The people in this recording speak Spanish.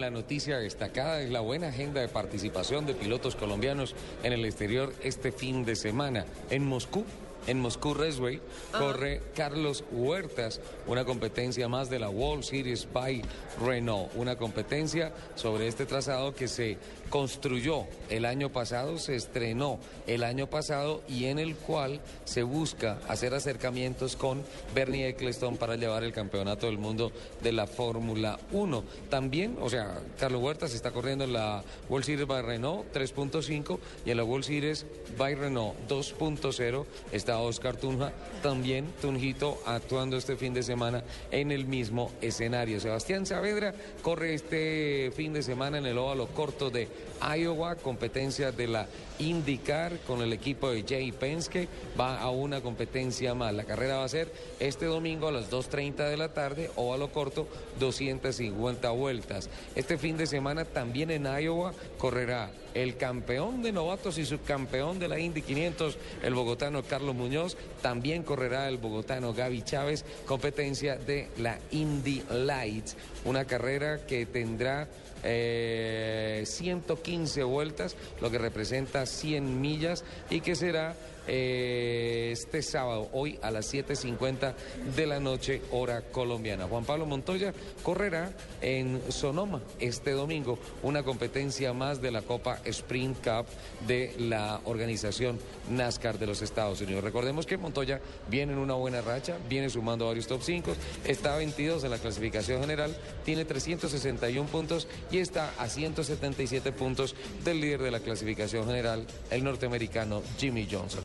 La noticia destacada es la buena agenda de participación de pilotos colombianos en el exterior este fin de semana. En Moscú, en Moscú Raceway, corre Carlos Huertas, una competencia más de la World Series by Renault, una competencia sobre este trazado que se construyó el año pasado, se estrenó el año pasado y en el cual se busca hacer acercamientos con Bernie Eccleston para llevar el campeonato del mundo de la Fórmula 1. También, o sea, Carlos Huertas está corriendo en la World Series by Renault 3.5 y en la World Series by Renault 2.0 está Oscar Tunja, también Tunjito actuando este fin de semana en el mismo escenario. Sebastián Saavedra corre este fin de semana en el óvalo corto de Iowa, competencia de la IndyCar con el equipo de Jay Penske, va a una competencia más. La carrera va a ser este domingo a las 2.30 de la tarde, óvalo corto, 250 vueltas. Este fin de semana también en Iowa correrá el campeón de novatos y subcampeón de la Indy 500, el bogotano Carlos Muñoz, también correrá el bogotano Gaby Chávez, competencia de la Indy Lights, una carrera que tendrá 115 eh, vueltas, lo que representa 100 millas y que será eh, este sábado, hoy a las 7.50 de la noche, hora colombiana. Juan Pablo Montoya correrá en Sonoma este domingo, una competencia más de la Copa Sprint Cup de la organización NASCAR de los Estados Unidos. Recordemos que Montoya viene en una buena racha, viene sumando varios top 5, está 22 en la clasificación general, tiene 361 puntos y está a 177 puntos del líder de la clasificación general, el norteamericano Jimmy Johnson.